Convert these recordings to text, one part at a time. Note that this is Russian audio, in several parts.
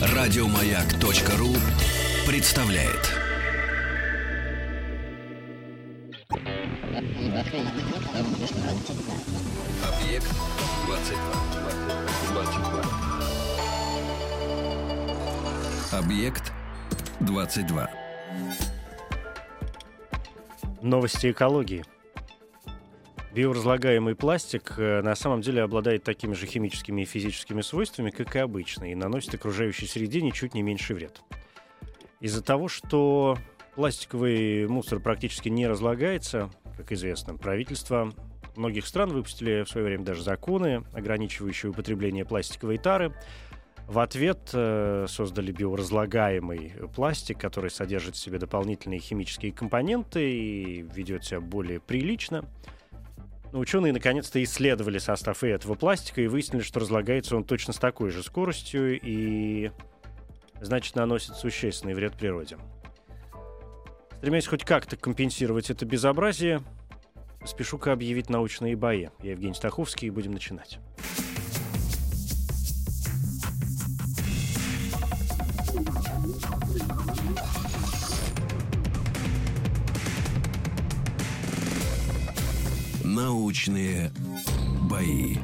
Радиомаяк.ру представляет. Объект 22. 22. Объект 22. Новости экологии. Биоразлагаемый пластик э, на самом деле обладает такими же химическими и физическими свойствами, как и обычный, и наносит окружающей среде ничуть не меньший вред. Из-за того, что пластиковый мусор практически не разлагается, как известно, правительство многих стран выпустили в свое время даже законы, ограничивающие употребление пластиковой тары. В ответ э, создали биоразлагаемый пластик, который содержит в себе дополнительные химические компоненты и ведет себя более прилично. Но ученые наконец-то исследовали состав и этого пластика и выяснили, что разлагается он точно с такой же скоростью и, значит, наносит существенный вред природе. Стремясь хоть как-то компенсировать это безобразие, спешу-ка объявить научные бои. Я Евгений Стаховский, и будем начинать. Научные бои.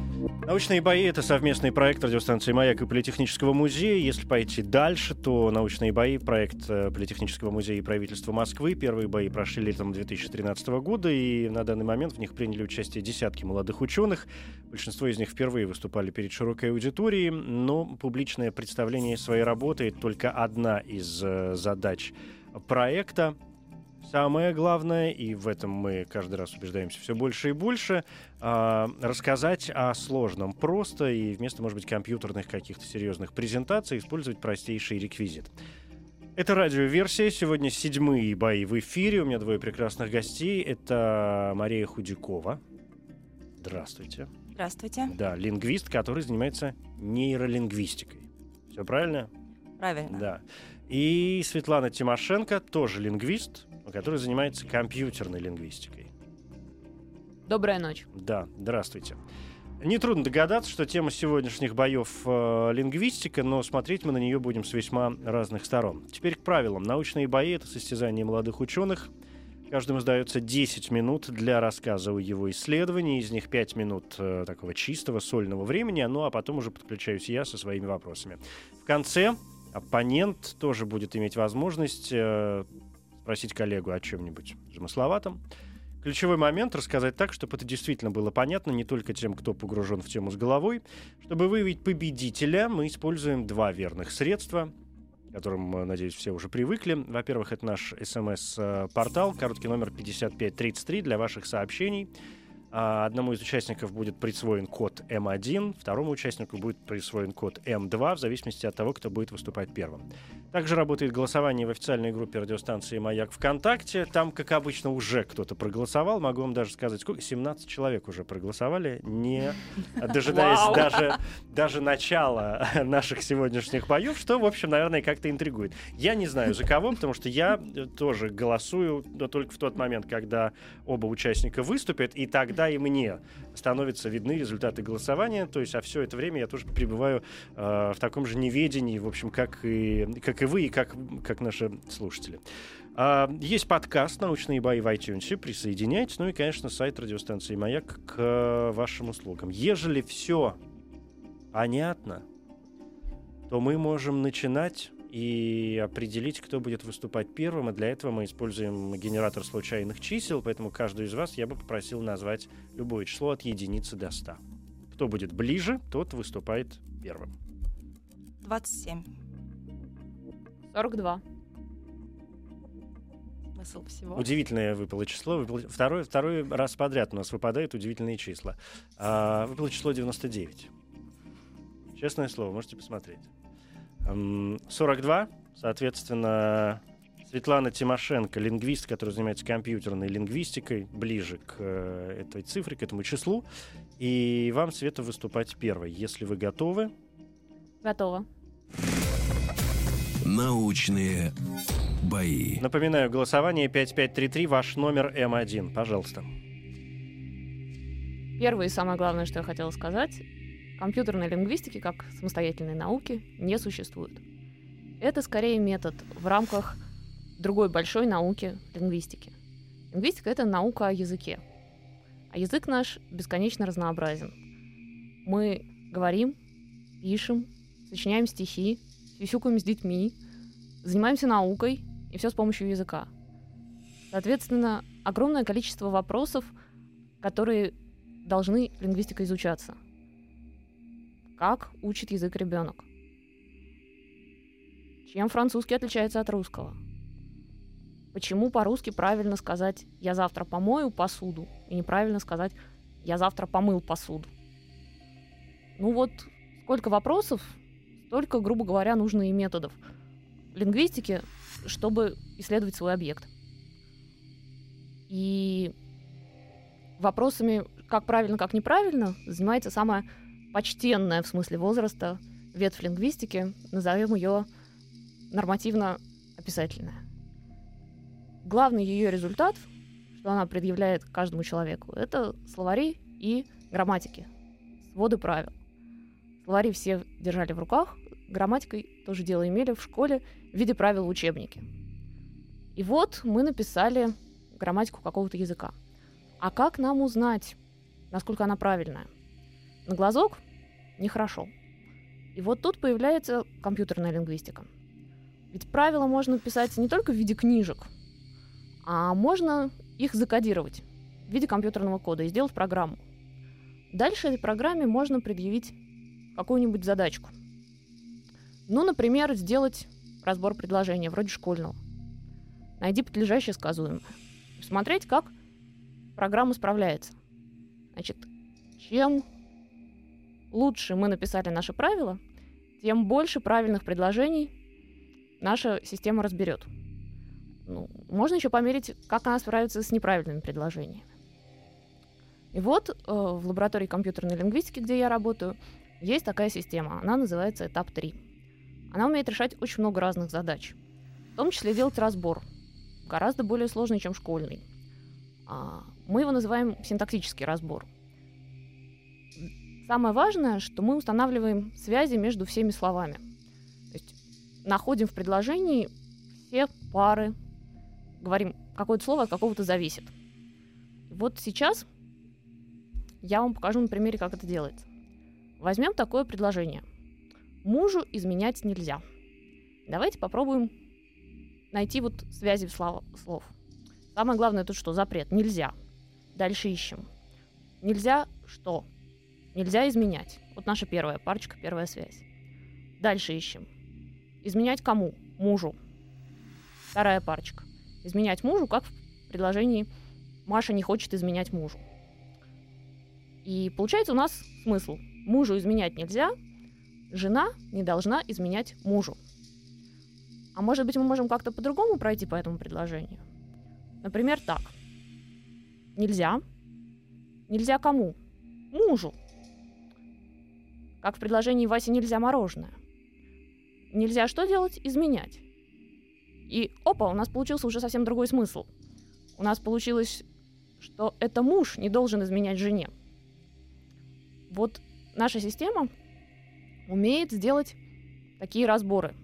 Научные бои — это совместный проект радиостанции «Маяк» и Политехнического музея. Если пойти дальше, то научные бои — проект э, Политехнического музея и правительства Москвы. Первые бои прошли летом 2013 года, и на данный момент в них приняли участие десятки молодых ученых. Большинство из них впервые выступали перед широкой аудиторией, но публичное представление своей работы — только одна из э, задач проекта. Самое главное, и в этом мы каждый раз убеждаемся все больше и больше, э, рассказать о сложном просто и вместо, может быть, компьютерных каких-то серьезных презентаций использовать простейший реквизит. Это радиоверсия. Сегодня седьмые бои в эфире. У меня двое прекрасных гостей. Это Мария Худякова. Здравствуйте. Здравствуйте. Да, лингвист, который занимается нейролингвистикой. Все правильно? Правильно. Да. И Светлана Тимошенко, тоже лингвист, который занимается компьютерной лингвистикой. Добрая ночь. Да, здравствуйте. Нетрудно догадаться, что тема сегодняшних боев э, лингвистика, но смотреть мы на нее будем с весьма разных сторон. Теперь к правилам. Научные бои — это состязание молодых ученых. Каждому сдается 10 минут для рассказа о его исследовании. Из них 5 минут э, такого чистого, сольного времени. Ну а потом уже подключаюсь я со своими вопросами. В конце оппонент тоже будет иметь возможность э, спросить коллегу о чем-нибудь замысловатом. Ключевой момент — рассказать так, чтобы это действительно было понятно не только тем, кто погружен в тему с головой. Чтобы выявить победителя, мы используем два верных средства, которым, э, надеюсь, все уже привыкли. Во-первых, это наш смс-портал, короткий номер 5533 для ваших сообщений. А, Одному из участников будет присвоен код М1, второму участнику будет присвоен код М2, в зависимости от того, кто будет выступать первым. Также работает голосование в официальной группе радиостанции «Маяк ВКонтакте». Там, как обычно, уже кто-то проголосовал. Могу вам даже сказать, сколько? 17 человек уже проголосовали, не дожидаясь Вау. даже, даже начала наших сегодняшних боев, что, в общем, наверное, как-то интригует. Я не знаю, за кого, потому что я э, тоже голосую, но только в тот момент, когда оба участника выступят, и тогда и мне становятся видны результаты голосования. То есть, а все это время я тоже пребываю э, в таком же неведении, в общем, как и, как и вы, и как, как наши слушатели. А, Есть подкаст «Научные бои» в iTunes. Присоединяйтесь. Ну и, конечно, сайт радиостанции «Маяк» к э, вашим услугам. Ежели все понятно, то мы можем начинать и определить, кто будет выступать первым. И для этого мы используем генератор случайных чисел, поэтому каждую из вас я бы попросил назвать любое число от единицы до 100. Кто будет ближе, тот выступает первым. 27. 42. Смысл всего. Удивительное выпало число. Выпало- Второй, второй раз подряд у нас выпадают удивительные числа. А, выпало число 99. Честное слово, можете посмотреть. М, 42, соответственно, Светлана Тимошенко, лингвист, который занимается компьютерной лингвистикой, ближе к э, этой цифре, к этому числу. И вам, Света, выступать первой. Если вы готовы, Готово. Научные бои. напоминаю, голосование 5533, ваш номер М1. Пожалуйста. Первое и самое главное, что я хотела сказать, компьютерной лингвистики как самостоятельной науки не существует. Это скорее метод в рамках другой большой науки лингвистики. Лингвистика — это наука о языке. А язык наш бесконечно разнообразен. Мы говорим, пишем, сочиняем стихи, сюсюкаем с детьми, занимаемся наукой, и все с помощью языка. Соответственно, огромное количество вопросов, которые должны лингвистика изучаться. Как учит язык ребенок? Чем французский отличается от русского? Почему по-русски правильно сказать «я завтра помою посуду» и неправильно сказать «я завтра помыл посуду»? Ну вот, сколько вопросов, столько, грубо говоря, нужно и методов лингвистики, чтобы исследовать свой объект. И вопросами, как правильно, как неправильно, занимается самая почтенная в смысле возраста ветвь лингвистики, назовем ее нормативно-описательная. Главный ее результат, что она предъявляет каждому человеку, это словари и грамматики, своды правил. Словари все держали в руках, грамматикой тоже дело имели в школе в виде правил в учебнике. И вот мы написали грамматику какого-то языка. А как нам узнать, насколько она правильная? На глазок нехорошо. И вот тут появляется компьютерная лингвистика. Ведь правила можно писать не только в виде книжек, а можно их закодировать в виде компьютерного кода и сделать программу. Дальше этой программе можно предъявить какую-нибудь задачку. Ну, например, сделать разбор предложения, вроде школьного. Найди подлежащее сказуемое. Смотреть, как программа справляется. Значит, чем лучше мы написали наши правила, тем больше правильных предложений наша система разберет. Ну, можно еще померить, как она справится с неправильными предложениями. И вот э, в лаборатории компьютерной лингвистики, где я работаю, есть такая система. Она называется этап 3. Она умеет решать очень много разных задач. В том числе делать разбор. Гораздо более сложный, чем школьный. А, мы его называем синтаксический разбор. Самое важное, что мы устанавливаем связи между всеми словами. То есть находим в предложении все пары, говорим, какое-то слово от какого-то зависит. Вот сейчас я вам покажу на примере, как это делается. Возьмем такое предложение. Мужу изменять нельзя. Давайте попробуем найти вот связи слов. Самое главное тут что? Запрет. Нельзя. Дальше ищем. Нельзя что? Нельзя изменять. Вот наша первая парочка, первая связь. Дальше ищем. Изменять кому? Мужу. Вторая парочка. Изменять мужу, как в предложении Маша не хочет изменять мужу. И получается у нас смысл. Мужу изменять нельзя, жена не должна изменять мужу. А может быть, мы можем как-то по-другому пройти по этому предложению? Например, так. Нельзя. Нельзя кому? Мужу. Как в предложении Васе нельзя мороженое. Нельзя что делать? Изменять. И опа, у нас получился уже совсем другой смысл. У нас получилось, что это муж не должен изменять жене. Вот наша система умеет сделать такие разборы.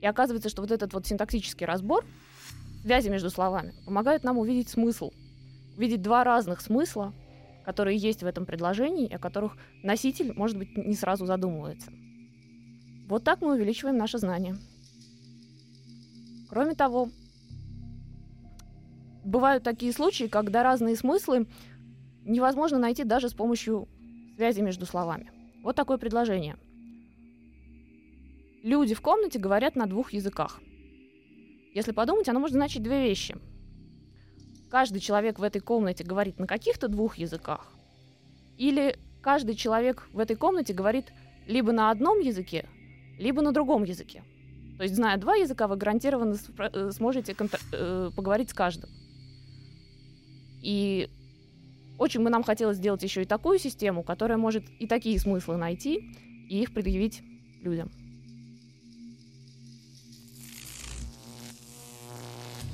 И оказывается, что вот этот вот синтаксический разбор, связи между словами, помогает нам увидеть смысл. Увидеть два разных смысла, которые есть в этом предложении, о которых носитель, может быть, не сразу задумывается. Вот так мы увеличиваем наше знание. Кроме того, бывают такие случаи, когда разные смыслы невозможно найти даже с помощью связи между словами. Вот такое предложение. Люди в комнате говорят на двух языках. Если подумать, оно может значить две вещи – каждый человек в этой комнате говорит на каких-то двух языках, или каждый человек в этой комнате говорит либо на одном языке, либо на другом языке. То есть, зная два языка, вы гарантированно э, сможете э, поговорить с каждым. И очень бы нам хотелось сделать еще и такую систему, которая может и такие смыслы найти, и их предъявить людям.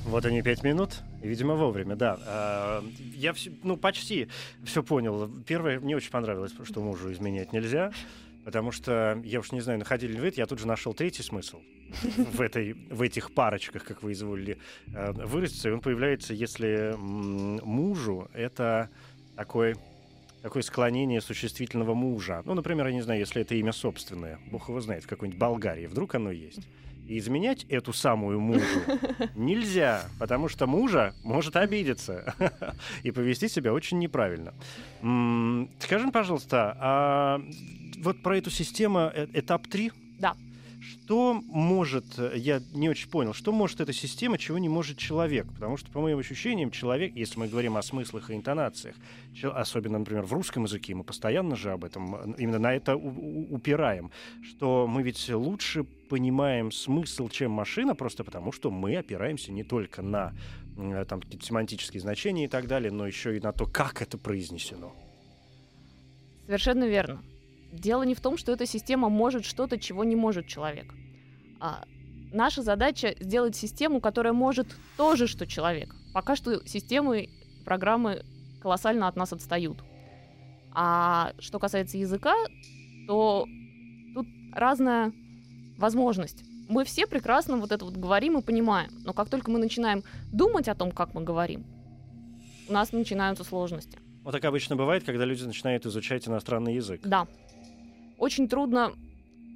Вот они пять минут. Видимо, вовремя, да. А, Я все, ну, почти все понял. Первое, мне очень понравилось, что мужу изменять нельзя. Потому что, я уж не знаю, находили ли вы это, я тут же нашел третий смысл в, этой, в этих парочках, как вы изволили э, выразиться. И он появляется, если мужу это такой, такое склонение существительного мужа. Ну, например, я не знаю, если это имя собственное. Бог его знает, в какой-нибудь Болгарии. Вдруг оно есть. И изменять эту самую мужу нельзя, потому что мужа может обидеться и повести себя очень неправильно. Скажи, пожалуйста, а вот про эту систему э, этап 3? Да. Что может, э, я не очень понял, что может эта система, чего не может человек? Потому что, по моим ощущениям, человек, если мы говорим о смыслах и интонациях, особенно, например, в русском языке, мы постоянно же об этом, э, именно на это упираем, что мы ведь лучше понимаем смысл, чем машина, просто потому что мы опираемся не только на м, там, семантические значения и так далее, но еще и на то, как это произнесено. Совершенно верно. Дело не в том, что эта система может что-то, чего не может человек. А наша задача сделать систему, которая может то же, что человек. Пока что системы, программы колоссально от нас отстают. А что касается языка, то тут разная возможность. Мы все прекрасно вот это вот говорим и понимаем, но как только мы начинаем думать о том, как мы говорим, у нас начинаются сложности. Вот так обычно бывает, когда люди начинают изучать иностранный язык. Да. Очень трудно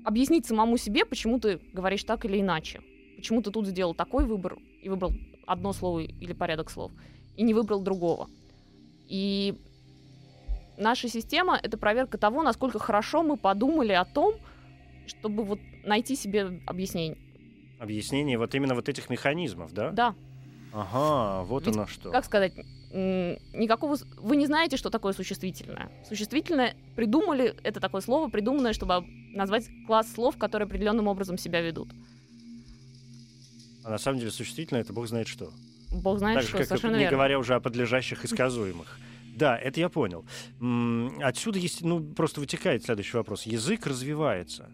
объяснить самому себе, почему ты говоришь так или иначе. Почему ты тут сделал такой выбор и выбрал одно слово или порядок слов, и не выбрал другого. И наша система — это проверка того, насколько хорошо мы подумали о том, чтобы вот найти себе объяснение. Объяснение вот именно вот этих механизмов, да? Да, Ага, вот Ведь оно что. как сказать, никакого... Вы не знаете, что такое существительное. Существительное придумали, это такое слово, придуманное, чтобы об- назвать класс слов, которые определенным образом себя ведут. А на самом деле существительное это бог знает что. Бог знает, так же, что как совершенно не верно. говоря уже о подлежащих и сказуемых. Да, это я понял. Отсюда есть, ну, просто вытекает следующий вопрос. Язык развивается.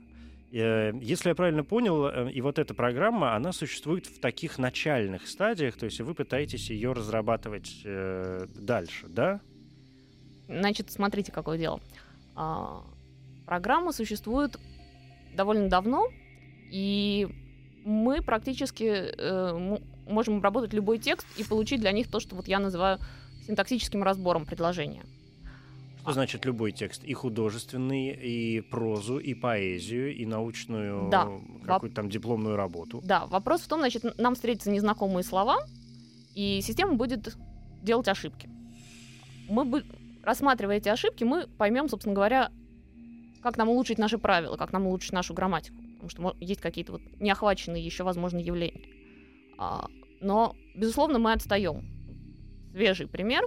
Э, Если я правильно понял, э, и вот эта программа, она существует в таких начальных стадиях, то есть вы пытаетесь ее разрабатывать э, дальше, да? Значит, смотрите, какое дело. А, программа существует довольно давно, и мы практически можем обработать любой текст и получить для них то, что вот я называю синтаксическим разбором предложения. Что значит любой текст? И художественный, и прозу, и поэзию, и научную Да. какую-то там дипломную работу. Да, вопрос в том, значит, нам встретятся незнакомые слова, и система будет делать ошибки. Мы бы, рассматривая эти ошибки, мы поймем, собственно говоря, как нам улучшить наши правила, как нам улучшить нашу грамматику. Потому что есть какие-то вот неохваченные еще, возможно, явления. А, но, безусловно, мы отстаем. Свежий пример.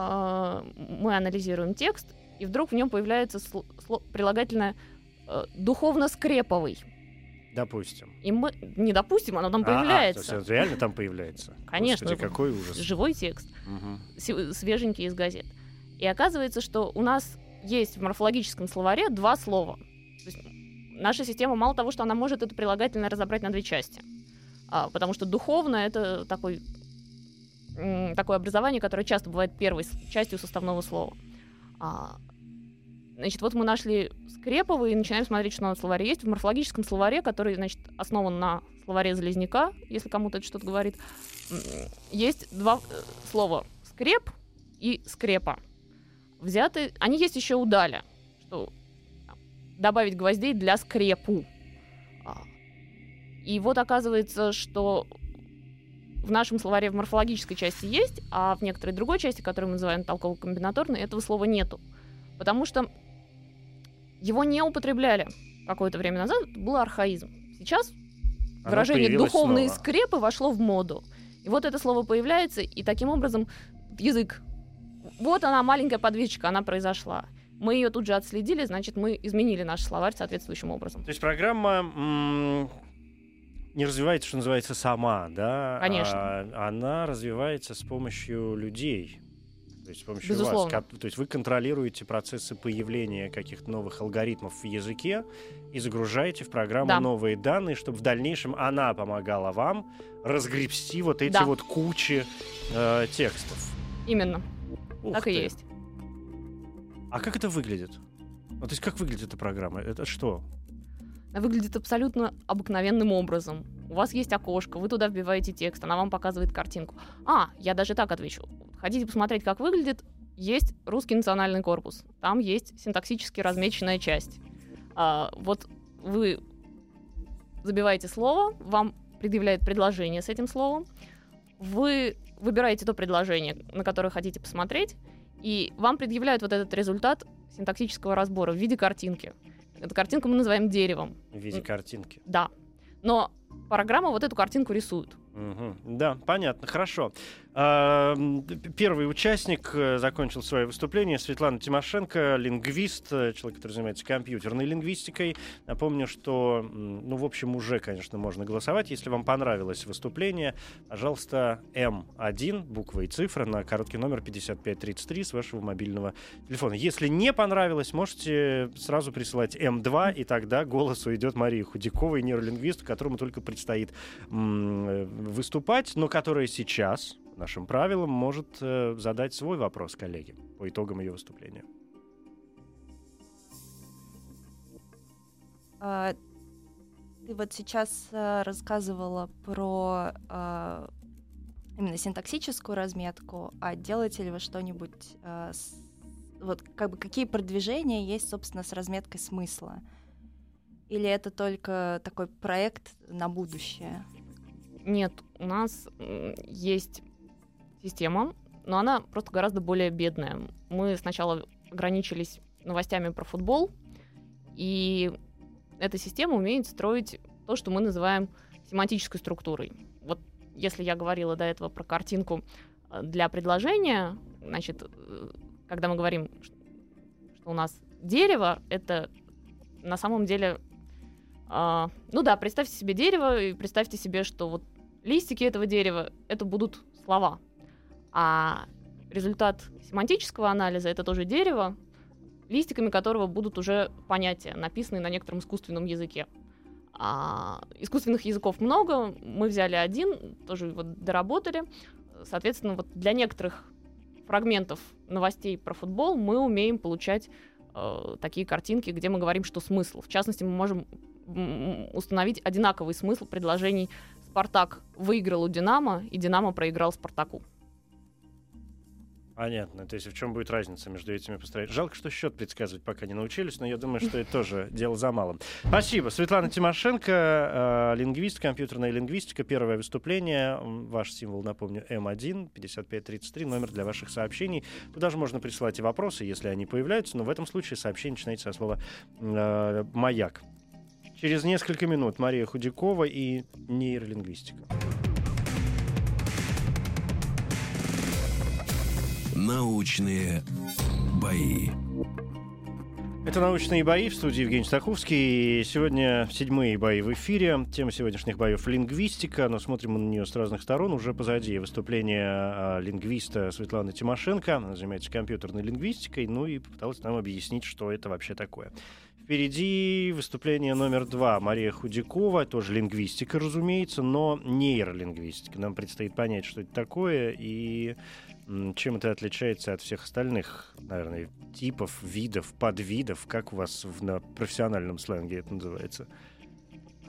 А, мы анализируем текст, и вдруг в нем появляется прилагательное э, духовно-скреповый. Допустим. И мы не допустим, оно там А, а, то появляется. есть реально там появляется. Конечно. Господи, какой ужас. Живой текст, св- свеженький из газет. И оказывается, что у нас есть в морфологическом словаре два слова. То есть наша система мало того, что она может это прилагательное разобрать на две части. А, потому что духовно это такой, такое образование, которое часто бывает первой частью составного слова. А, значит, вот мы нашли скреповый и начинаем смотреть, что на словаре есть. В морфологическом словаре, который, значит, основан на словаре Залезняка, если кому-то это что-то говорит, есть два э, слова скреп и скрепа. Взяты, они есть еще у Даля, что добавить гвоздей для скрепу. А, И вот оказывается, что в нашем словаре в морфологической части есть, а в некоторой другой части, которую мы называем толково-комбинаторной, этого слова нету. Потому что его не употребляли какое-то время назад, был архаизм. Сейчас Оно выражение духовные снова. скрепы вошло в моду. И вот это слово появляется, и таким образом язык. Вот она, маленькая подвижка, она произошла. Мы ее тут же отследили, значит, мы изменили наш словарь соответствующим образом. То есть программа не развивается, что называется, сама, да? Конечно. А она развивается с помощью людей. То есть с помощью Безусловно. вас, то есть вы контролируете процессы появления каких-то новых алгоритмов в языке и загружаете в программу Да. новые данные, чтобы в дальнейшем она помогала вам разгребсти вот эти Да. вот кучи э, текстов. Именно, Ух так и ты. есть. А как это выглядит? Ну, то есть как выглядит эта программа? Это что? Выглядит абсолютно обыкновенным образом. У вас есть окошко, вы туда вбиваете текст, она вам показывает картинку. А, я даже так отвечу. Хотите посмотреть, как выглядит? Есть русский национальный корпус. Там есть синтаксически размеченная часть. А, вот вы забиваете слово, вам предъявляет предложение с этим словом. Вы выбираете то предложение, на которое хотите посмотреть, и вам предъявляют вот этот результат синтаксического разбора в виде картинки. Эту картинку мы называем деревом. В виде картинки. Да. Но программа вот эту картинку рисует. Мгм. Да, понятно, хорошо. М, п- Первый участник э, закончил свое выступление. Светлана Тимошенко, лингвист, э, человек, который занимается компьютерной лингвистикой. Напомню, что, ну, в общем, уже, конечно, можно голосовать. Если вам понравилось выступление, пожалуйста, М1, буква и цифра, на короткий номер 5533 с вашего мобильного телефона. Если не понравилось, можете сразу присылать М2, и тогда голос уйдет Марии Худяковой, нейролингвисту, которому только предстоит э, выступать, но которая сейчас, нашим правилам, может э, задать свой вопрос коллеге по итогам ее выступления. А, Ты вот сейчас а, рассказывала про а, именно синтаксическую разметку, а делаете ли вы что-нибудь а, с- вот как бы какие продвижения есть, собственно, с разметкой смысла? Или это только такой проект на будущее? Нет, у нас есть система, но она просто гораздо более бедная. Мы сначала ограничились новостями про футбол, и эта система умеет строить то, что мы называем семантической структурой. Вот если я говорила до этого про картинку э, для предложения, значит, э, когда мы говорим, что у нас дерево, это на самом деле а, ну да, представьте себе дерево и представьте себе, что вот листики этого дерева это будут слова. А результат семантического анализа это тоже дерево, листиками которого будут уже понятия, написанные на некотором искусственном языке. А, искусственных языков много, мы взяли один, тоже вот доработали. Соответственно, вот для некоторых фрагментов новостей про футбол мы умеем получать э, такие картинки, где мы говорим, что смысл. В частности, мы можем установить одинаковый смысл предложений «Спартак выиграл у Динамо» и «Динамо проиграл Спартаку». Понятно. То есть в чем будет разница между этими построениями? Жалко, что счет предсказывать пока не научились, но я думаю, что это тоже дело за малым. Спасибо. Светлана Тимошенко, э, лингвист, компьютерная лингвистика. Первое выступление. Ваш символ, напомню, М1, 5533, номер для ваших сообщений. Туда же можно присылать и вопросы, если они появляются, но в этом случае сообщение начинается со слова э, «Маяк». Через несколько минут Мария Худякова и нейролингвистика. Научные бои. Это «Научные бои» в студии Евгений Стаховский. Сегодня седьмые бои в эфире. Тема сегодняшних боев — лингвистика, но смотрим мы на нее с разных сторон. Уже позади выступление а, лингвиста Светланы Тимошенко. Она занимается компьютерной лингвистикой, ну и попыталась нам объяснить, что это вообще такое. Впереди выступление номер два. Мария Худякова, тоже лингвистика, разумеется, но нейролингвистика. Нам предстоит понять, что это такое и чем это отличается от всех остальных, наверное, типов, видов, подвидов, как у вас в, на профессиональном сленге это называется?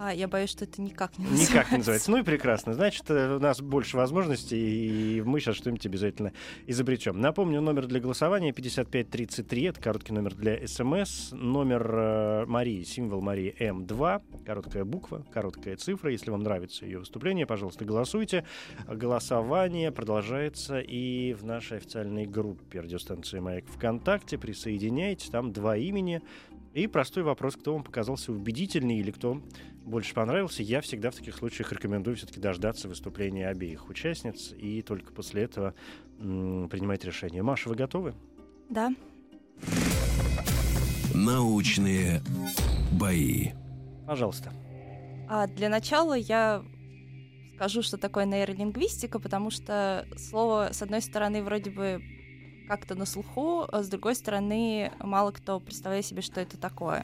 А, я боюсь, что это никак не Никак не называется. Ну и прекрасно. Значит, э, у нас больше возможностей, и мы сейчас что-нибудь обязательно изобретем. Напомню, номер для голосования 5533. Это короткий номер для СМС. Номер э, Марии, символ Марии М2. Короткая буква, короткая цифра. Если вам нравится ее выступление, пожалуйста, голосуйте. Голосование продолжается и в нашей официальной группе радиостанции «Маяк ВКонтакте». Присоединяйтесь. Там два имени. И простой вопрос, кто вам показался убедительнее или кто больше понравился. Я всегда в таких случаях рекомендую все-таки дождаться выступления обеих участниц и только после этого м, принимать решение. Маша, вы готовы? Да. Научные бои. Пожалуйста. А для начала я скажу, что такое нейролингвистика, потому что слово, с одной стороны, вроде бы как-то на слуху, а с другой стороны, мало кто представляет себе, что это такое.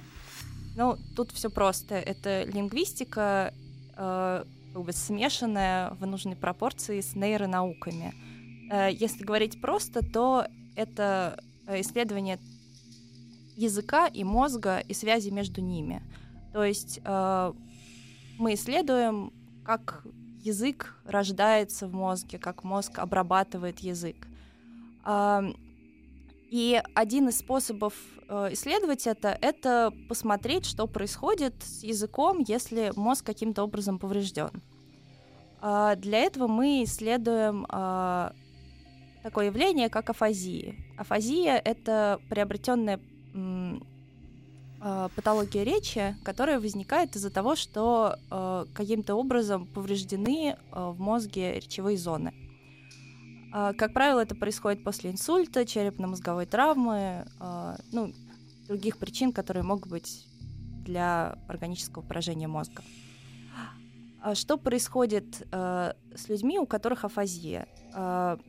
Ну, тут все просто. Это лингвистика, э, как бы смешанная в нужной пропорции с нейронауками. Э, если говорить просто, то это исследование языка и мозга и связи между ними. То есть э, мы исследуем, как язык рождается в мозге, как мозг обрабатывает язык. И один из способов э, исследовать это — это посмотреть, что происходит с языком, если мозг каким-то образом поврежден. Э, для этого мы исследуем э, такое явление, как афазия. Афазия — это приобретенная э, патология речи, которая возникает из-за того, что э, каким-то образом повреждены э, в мозге речевые зоны. Э, как правило, это происходит после инсульта, черепно-мозговой травмы, э, ну, других причин, которые могут быть для органического поражения мозга. А что происходит с людьми, у которых афазия? В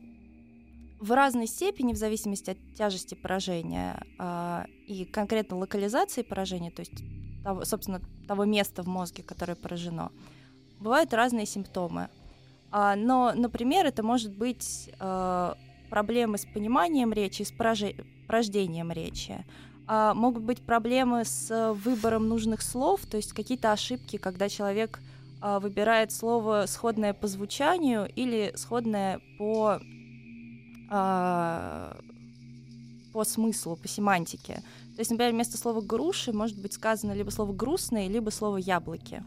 разной степени, в зависимости от тяжести поражения и конкретно локализации поражения, то есть, того, собственно, того места в мозге, которое поражено, бывают разные симптомы. А, но, например, это может быть э, проблемы с пониманием речи, с порождением речи. А, могут быть проблемы с выбором нужных слов, то есть какие-то ошибки, когда человек а, выбирает слово сходное по звучанию или сходное по а, по смыслу, по семантике. То есть, например, вместо слова груши может быть сказано либо слово грустные, либо слово яблоки.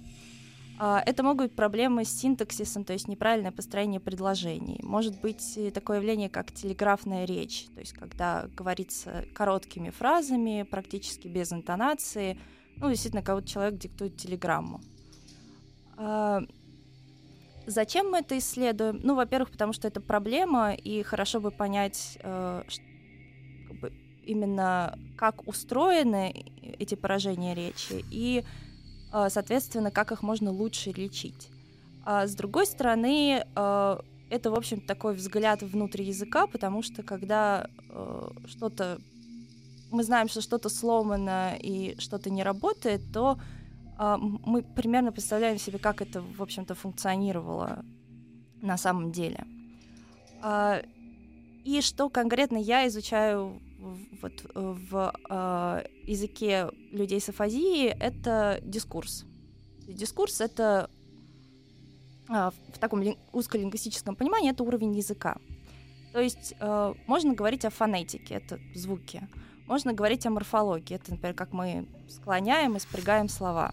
А, это могут быть проблемы с синтаксисом, то есть неправильное построение предложений. Может быть такое явление, как телеграфная речь, то есть когда говорится короткими фразами, практически без интонации. Ну, действительно, будто человек диктует телеграмму. А, Зачем мы это исследуем? Ну, во-первых, потому что это проблема, и хорошо бы понять э, именно как устроены эти поражения речи и, э, соответственно, как их можно лучше лечить. А с другой стороны, э, это, в общем, такой взгляд внутрь языка, потому что когда э, что-то мы знаем, что что-то сломано и что-то не работает, то мы примерно представляем себе, как это, в общем-то, функционировало на самом деле. А, и что конкретно я изучаю вот в э, языке людей с афазией, это дискурс. Дискурс — это э, в таком ли, узколингвистическом понимании это уровень языка. То есть э, можно говорить о фонетике, это звуки. Можно говорить о морфологии, это, например, как мы склоняем и спрягаем слова.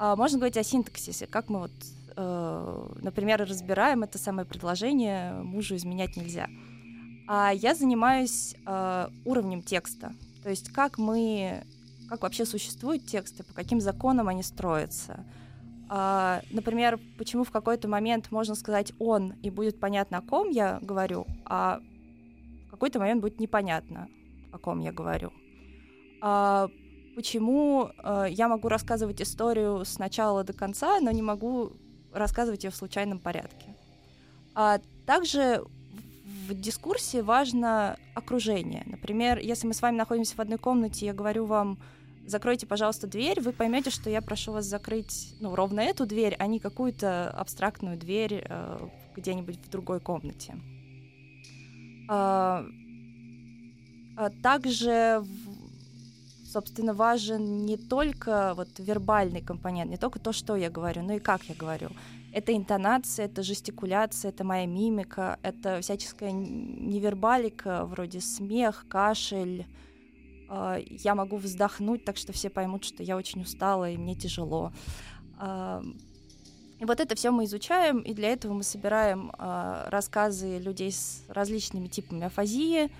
А, можно говорить о синтаксисе, как мы вот, э, например, разбираем это самое предложение «мужу изменять нельзя». А я занимаюсь э, уровнем текста, то есть как мы, как вообще существуют тексты, по каким законам они строятся. А, например, почему в какой-то момент можно сказать «он» и будет понятно, о ком я говорю, а в какой-то момент будет непонятно, о ком я говорю. А, почему э, я могу рассказывать историю с начала до конца, но не могу рассказывать ее в случайном порядке. А также в дискурсе важно окружение. Например, если мы с вами находимся в одной комнате, я говорю вам, закройте, пожалуйста, дверь, вы поймете, что я прошу вас закрыть ну, ровно эту дверь, а не какую-то абстрактную дверь э, где-нибудь в другой комнате. А, а также собственно, важен не только вот вербальный компонент, не только то, что я говорю, но и как я говорю. Это интонация, это жестикуляция, это моя мимика, это всяческая невербалика, вроде смех, кашель. А, я могу вздохнуть так, что все поймут, что я очень устала и мне тяжело. А, и вот это все мы изучаем, и для этого мы собираем а, рассказы людей с различными типами афазии,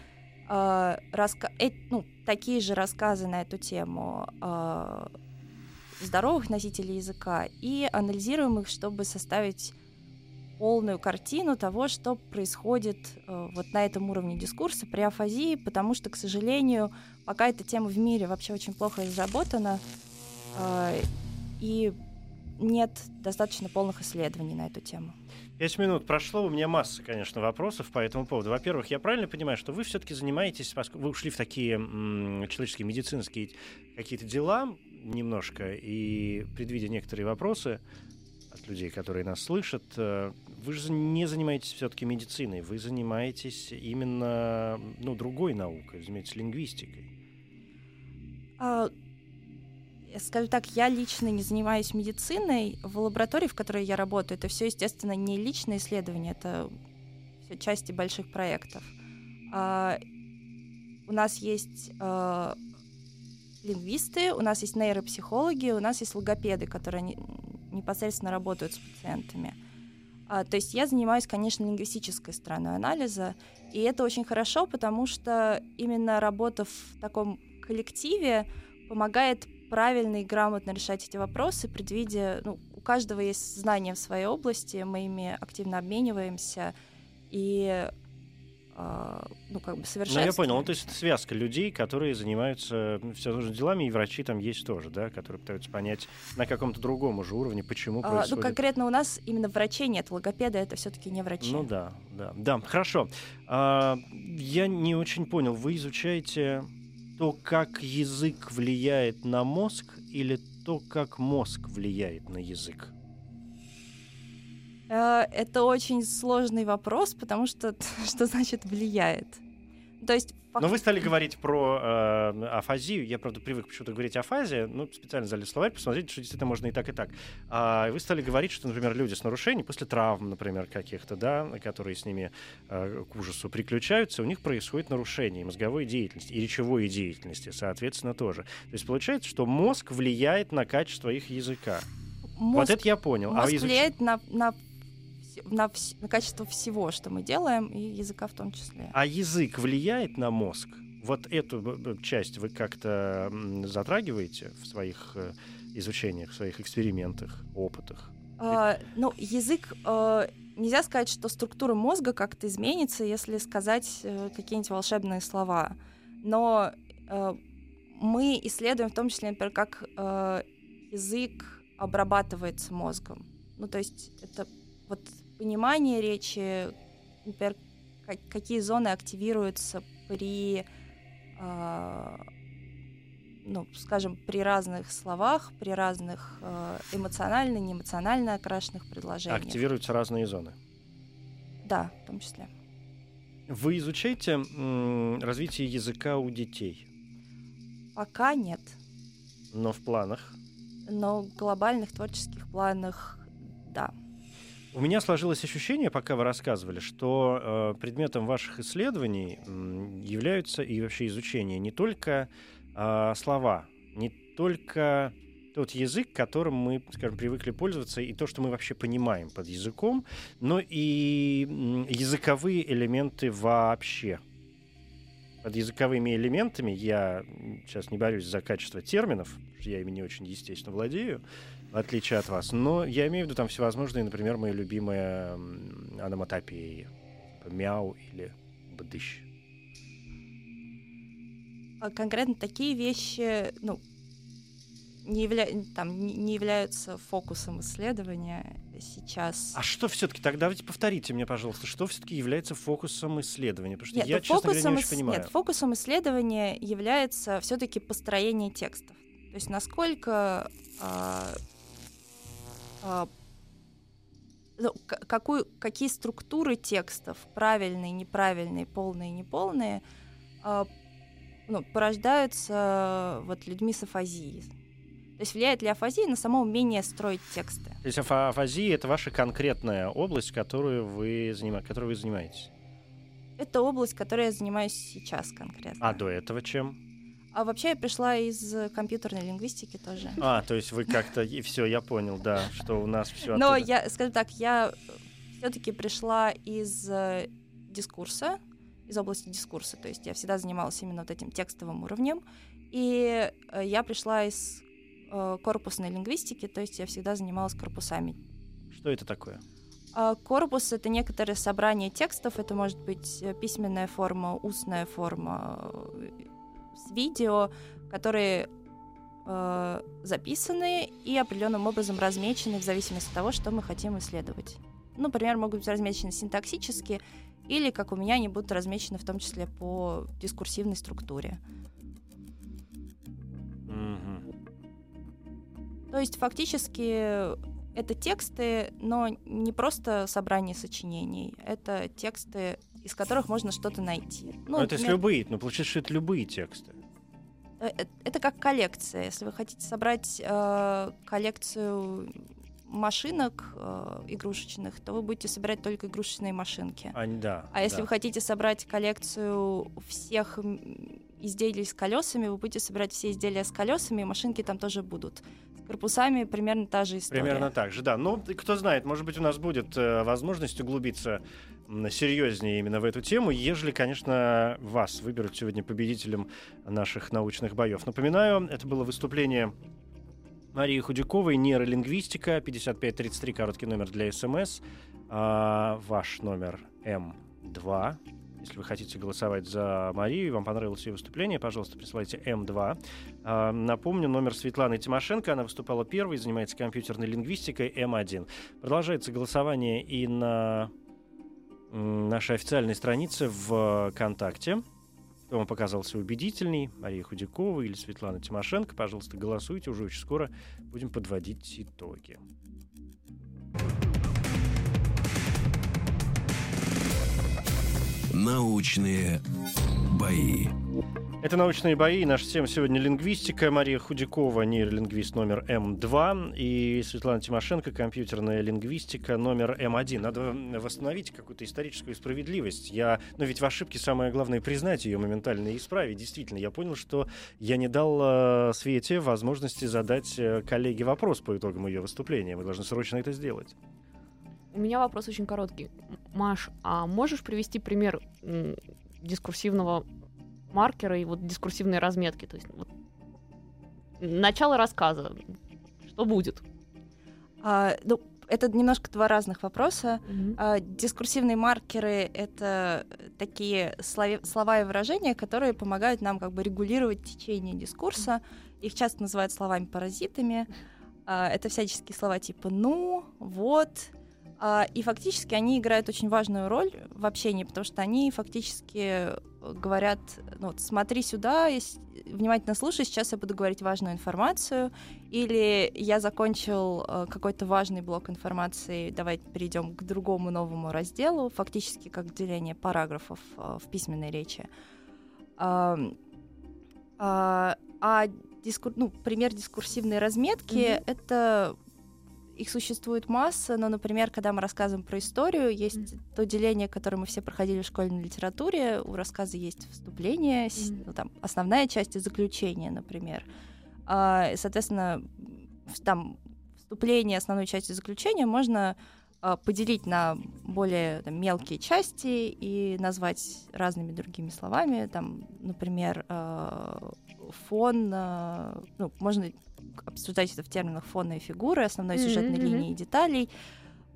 раска... э, ну, такие же рассказы на эту тему здоровых носителей языка и анализируем их, чтобы составить полную картину того, что происходит э, вот на этом уровне дискурса при афазии, потому что, к сожалению, пока эта тема в мире вообще очень плохо разработана, э, и нет достаточно полных исследований на эту тему. Пять минут прошло, у меня масса, конечно, вопросов по этому поводу. Во-первых, я правильно понимаю, что вы все-таки занимаетесь, вы ушли в такие м, человеческие медицинские какие-то дела немножко, и предвидя некоторые вопросы от людей, которые нас слышат, э, вы же не занимаетесь все-таки медициной, вы занимаетесь именно ну, другой наукой, занимаетесь лингвистикой. А, скажу так, я лично не занимаюсь медициной. В лаборатории, в которой я работаю, это все, естественно, не личное исследование, это все части больших проектов. А, у нас есть а, лингвисты, у нас есть нейропсихологи, у нас есть логопеды, которые не, непосредственно работают с пациентами. А, то есть я занимаюсь, конечно, лингвистической стороной анализа, и это очень хорошо, потому что именно работа в таком коллективе помогает правильно и грамотно решать эти вопросы, предвидя, ну, у каждого есть знания в своей области, мы ими активно обмениваемся и ну, как бы совершенствуем. Ну, я понял. Ну, то есть это связка людей, которые занимаются все тоже делами, и врачи там есть тоже, да, которые пытаются понять на каком-то другом уже уровне, почему а, происходит. Ну, конкретно у нас именно врачей нет, логопеда это все-таки не врачи. Ну да, да, да, хорошо. А, я не очень понял, вы изучаете то, как язык влияет на мозг, или то, как мозг влияет на язык? Э, это очень сложный вопрос, потому что что значит влияет? То есть но вы стали говорить про э, афазию. Я, правда, привык почему-то говорить афазия. Ну, специально залез словарь, посмотрите, что действительно можно и так, и так. А вы стали говорить, что, например, люди с нарушением после травм, например, каких-то, да, которые с ними э, к ужасу приключаются, у них происходит нарушение мозговой деятельности и речевой деятельности, соответственно, тоже. То есть получается, что мозг влияет на качество их языка. Мозг, вот это я понял. А мозг а изуч... влияет на, на на, вс- на качество всего, что мы делаем, и языка в том числе. А язык влияет на мозг? Вот эту часть вы как-то затрагиваете в своих э, изучениях, в своих экспериментах, опытах? А, ну, язык э, нельзя сказать, что структура мозга как-то изменится, если сказать э, какие-нибудь волшебные слова. Но э, мы исследуем в том числе, например, как э, язык обрабатывается мозгом. Ну, то есть это вот понимание речи, например, как, какие зоны активируются при, э, ну, скажем, при разных словах, при разных э, эмоционально, неэмоционально окрашенных предложениях. Активируются разные зоны. Да, в том числе. Вы изучаете развитие языка у детей? Пока нет. Но в планах? Но в глобальных творческих планах, да. У меня сложилось ощущение, пока вы рассказывали, что э, предметом ваших исследований э, являются и вообще изучение не только э, слова, не только тот язык, которым мы, скажем, привыкли пользоваться, и то, что мы вообще понимаем под языком, но и языковые элементы вообще. Под языковыми элементами я сейчас не борюсь за качество терминов, я ими не очень естественно владею, в отличие от вас. Но я имею в виду там всевозможные, например, мои любимые аноматопеи. Типа мяу или бдыщ. А конкретно такие вещи, ну, не, явля... там, не являются фокусом исследования сейчас. А что все-таки тогда давайте повторите мне, пожалуйста, что все-таки является фокусом исследования? Потому что нет, я, ну, честно говоря, не очень понимаю. Нет, фокусом исследования является все-таки построение текстов. То есть насколько а, ну, какую, какие структуры текстов, правильные, неправильные, полные, неполные, а, ну, порождаются вот людьми с афазией. То есть влияет ли афазия на само умение строить тексты? То есть афазия — это ваша конкретная область, которую вы, занима... которой вы занимаетесь? Это область, которой я занимаюсь сейчас конкретно. А до этого чем? А вообще я пришла из компьютерной лингвистики тоже. А, то есть вы как-то и все, я понял, да, что у нас все. Но я, скажем так, я все-таки пришла из э, дискурса, из области дискурса, то есть я всегда занималась именно вот этим текстовым уровнем, и э, я пришла из э, корпусной лингвистики, то есть я всегда занималась корпусами. Что это такое? А, корпус — это некоторое собрание текстов, это может быть письменная форма, устная форма, с видео, которые э, записаны и определенным образом размечены в зависимости от того, что мы хотим исследовать. Ну, например, могут быть размечены синтаксически, или, как у меня, они будут размечены в том числе по дискурсивной структуре. Мгм. То есть фактически это тексты, но не просто собрание сочинений, это тексты, из которых можно что-то найти. Ну, Ну, это например, любые, ну, получается, что это любые тексты. э, э, это как коллекция. Если вы хотите собрать э, коллекцию машинок э, игрушечных, то вы будете собирать только игрушечные машинки. А, да. А если да. вы хотите собрать коллекцию всех изделий с колесами, вы будете собирать все изделия с колесами, и машинки там тоже будут. С корпусами примерно та же история. Примерно так же, да. Ну, кто знает, может быть, у нас будет э, возможность углубиться серьезнее именно в эту тему, ежели, конечно, вас выберут сегодня победителем наших научных боев. Напоминаю, это было выступление Марии Худяковой, нейролингвистика, 5533, короткий номер для СМС. А, ваш номер М2. Если вы хотите голосовать за Марию, и вам понравилось ее выступление, пожалуйста, присылайте М2. А, напомню, номер Светланы Тимошенко. Она выступала первой, занимается компьютерной лингвистикой М1. Продолжается голосование и на нашей официальной странице в ВКонтакте. Кто вам показался убедительней, Мария Худякова или Светлана Тимошенко, пожалуйста, голосуйте. Уже очень скоро будем подводить итоги. Научные бои. Это «Научные бои». Наша тема сегодня лингвистика. Мария Худякова, нейролингвист номер М2. И Светлана Тимошенко, компьютерная лингвистика номер М1. Надо восстановить какую-то историческую справедливость. Я, но ведь в ошибке самое главное признать ее моментально и исправить. Действительно, я понял, что я не дал э, Свете возможности задать э, коллеге вопрос по итогам ее выступления. Мы должны срочно это сделать. У меня вопрос очень короткий. Маш, а можешь привести пример дискурсивного маркера и вот дискурсивной разметки? То есть вот, начало рассказа. Что будет? А, ну, это немножко два разных вопроса. Мгм. А, дискурсивные маркеры — это такие слове- слова и выражения, которые помогают нам как бы регулировать течение дискурса. Их часто называют словами-паразитами. А, это всяческие слова типа «ну», «вот». А, и фактически они играют очень важную роль в общении, потому что они фактически э, говорят, ну, вот, смотри сюда, внимательно слушай, сейчас я буду говорить важную информацию, или я закончил э, какой-то важный блок информации, давай перейдем к другому новому разделу, фактически как деление параграфов э, в письменной речи. А, а дискур- ну, пример дискурсивной разметки Мгм. это их существует масса, но, например, когда мы рассказываем про историю, есть то деление, которое мы все проходили в школьной литературе. У рассказа есть вступление, Мгм. ну, там, основная часть и заключение, например. А, и, соответственно, там вступление, основную часть и заключение можно а, поделить на более там, мелкие части и назвать разными другими словами. Там, например, а, фон, а, ну, можно обсуждать это в терминах фона и фигуры, основной сюжетной мгм. линии и деталей.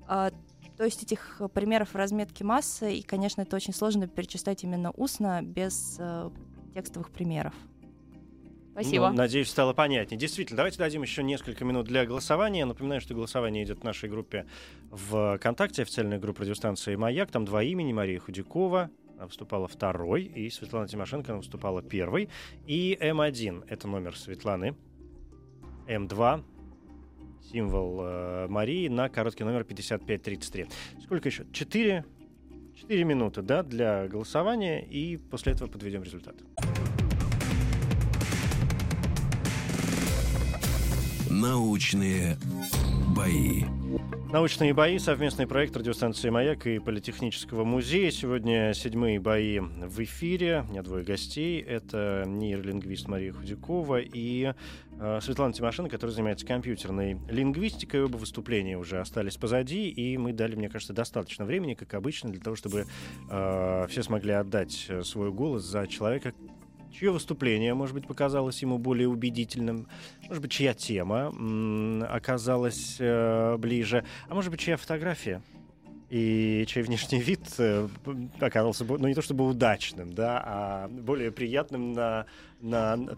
А, то есть этих э, примеров разметки массы, и, конечно, это очень сложно перечислять именно устно, без э, текстовых примеров. Спасибо. Ну, надеюсь, стало понятнее. Действительно, давайте дадим еще несколько минут для голосования. Напоминаю, что голосование идет в нашей группе в ВКонтакте, официальная группа радиостанции «Маяк». Там два имени. Мария Худякова она выступала второй, и Светлана Тимошенко она выступала первой. И М1 — это номер Светланы. М2 символ э, Марии на короткий номер 5533. Сколько еще? Четыре, четыре минуты, да, для голосования, и после этого подведем результат. Научные бои. Научные бои, совместный проект радиостанции «Маяк» и Политехнического музея. Сегодня седьмые бои в эфире. У меня двое гостей. Это нейролингвист Мария Худякова и э, Светлана Тимошенко, которая занимается компьютерной лингвистикой. Оба выступления уже остались позади, и мы дали, мне кажется, достаточно времени, как обычно, для того, чтобы э, все смогли отдать э, свой голос за человека, чье выступление, может быть, показалось ему более убедительным, может быть, чья тема оказалась э, ближе, а может быть, чья фотография и чей внешний вид э, оказался, ну, не то чтобы удачным, да, а более приятным на, на,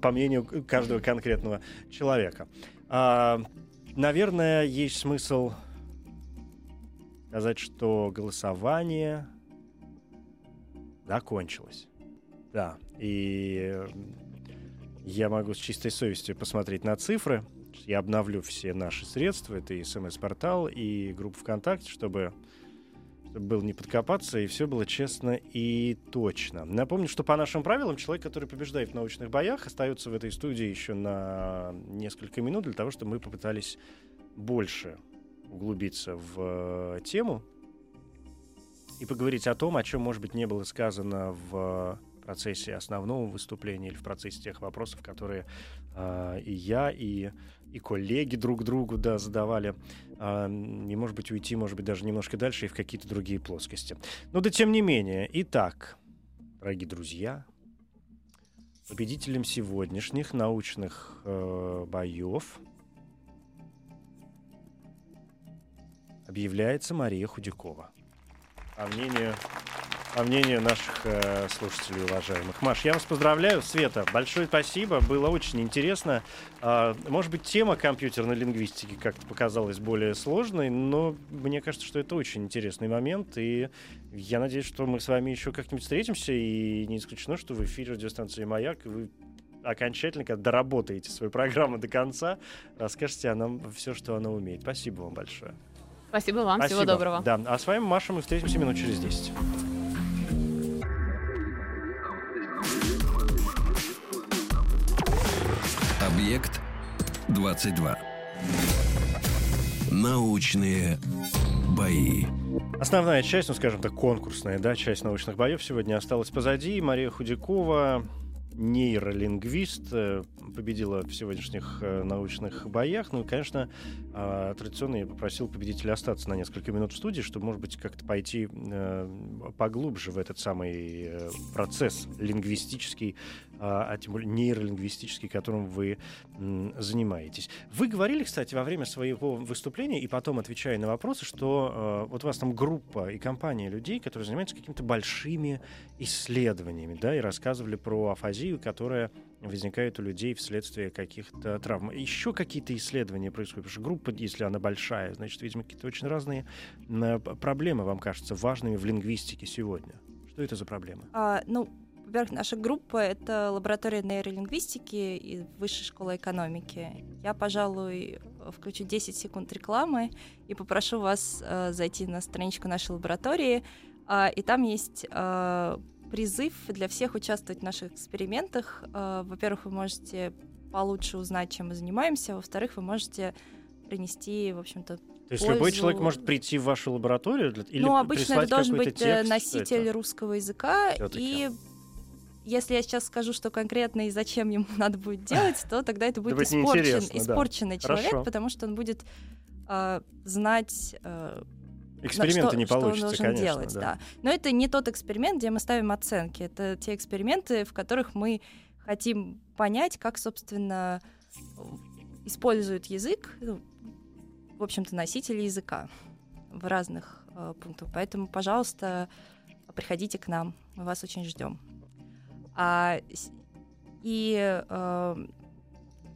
по мнению каждого конкретного человека. А, наверное, есть смысл сказать, что голосование закончилось. Да, и я могу с чистой совестью посмотреть на цифры. Я обновлю все наши средства. Это и смс-портал, и группа ВКонтакте, чтобы, чтобы было не подкопаться, и все было честно и точно. Напомню, что по нашим правилам человек, который побеждает в научных боях, остается в этой студии еще на несколько минут для того, чтобы мы попытались больше углубиться в э, тему и поговорить о том, о чем, может быть, не было сказано в процессе основного выступления или в процессе тех вопросов, которые э, и я, и, и коллеги друг другу да, задавали. Э, и, может быть, уйти, может быть, даже немножко дальше и в какие-то другие плоскости. Но да тем не менее. Итак, дорогие друзья, победителем сегодняшних научных э, боев объявляется Мария Худякова. По мнению по мнению наших э, слушателей уважаемых. Маш, я вас поздравляю. Света, большое спасибо. Было очень интересно. Э, может быть, тема компьютерной лингвистики как-то показалась более сложной, но мне кажется, что это очень интересный момент. И я надеюсь, что мы с вами еще как-нибудь встретимся. И не исключено, что в эфире радиостанции «Маяк» вы окончательно, когда доработаете свою программу до конца, расскажете о нам все, что она умеет. Спасибо вам большое. Спасибо вам, Спасибо. всего доброго. Да, а с вами Маша, мы встретимся минут через 10. Объект 22. Научные бои. Основная часть, ну скажем так, конкурсная, да, часть научных боев сегодня осталась позади. Мария Худякова, нейролингвист, э, победила в сегодняшних э, научных боях. Ну и, конечно, э, традиционно я попросил победителя остаться на несколько минут в студии, чтобы, может быть, как-то пойти поглубже в этот самый процесс лингвистический, а тем более нейролингвистический, которым вы занимаетесь. Вы говорили, кстати, во время своего выступления и потом отвечая на вопросы, что вот у вас там группа и компания людей, которые занимаются какими-то большими исследованиями, да, и рассказывали про афазию, которая возникает у людей вследствие каких-то травм. Еще какие-то исследования происходят, потому что группа, если она большая, значит, видимо, какие-то очень разные проблемы вам кажутся важными в лингвистике сегодня. Что это за проблемы? А, ну, во-первых, наша группа — это лаборатория нейролингвистики и Высшей школы экономики. Я, пожалуй, включу 10 секунд рекламы и попрошу вас э, зайти на страничку нашей лаборатории, э, и там есть э, призыв для всех участвовать в наших экспериментах. Э, во-первых, вы можете получше узнать, чем мы занимаемся, во-вторых, вы можете принести, в общем-то, то есть пользу... любой человек может прийти в вашу лабораторию для... или Ну, обычно это должен быть э, текст, носитель это... русского языка. И если я сейчас скажу, что конкретно и зачем ему надо будет делать, то тогда это будет испорчен, испорченный человек, потому что он будет э, знать э, Эксперименты что, не получится, что конечно. Делать, да. да. Но это не тот эксперимент, где мы ставим оценки. Это те эксперименты, в которых мы хотим понять, как, собственно, используют язык, ну, в общем-то, носители языка в разных э, пунктах. Поэтому, пожалуйста, приходите к нам. Мы вас очень ждем. А, и э,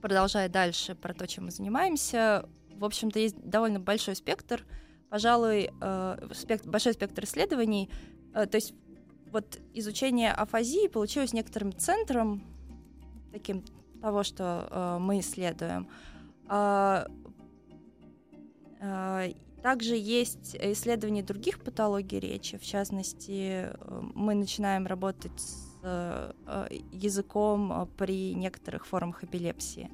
продолжая дальше про то, чем мы занимаемся, в общем-то, есть довольно большой спектр пожалуй, э, спектр, большой спектр исследований. Э, то есть вот изучение афазии получилось некоторым центром таким того, что э, мы исследуем. А, также есть исследования других патологий речи. В частности, мы начинаем работать с языком при некоторых формах эпилепсии.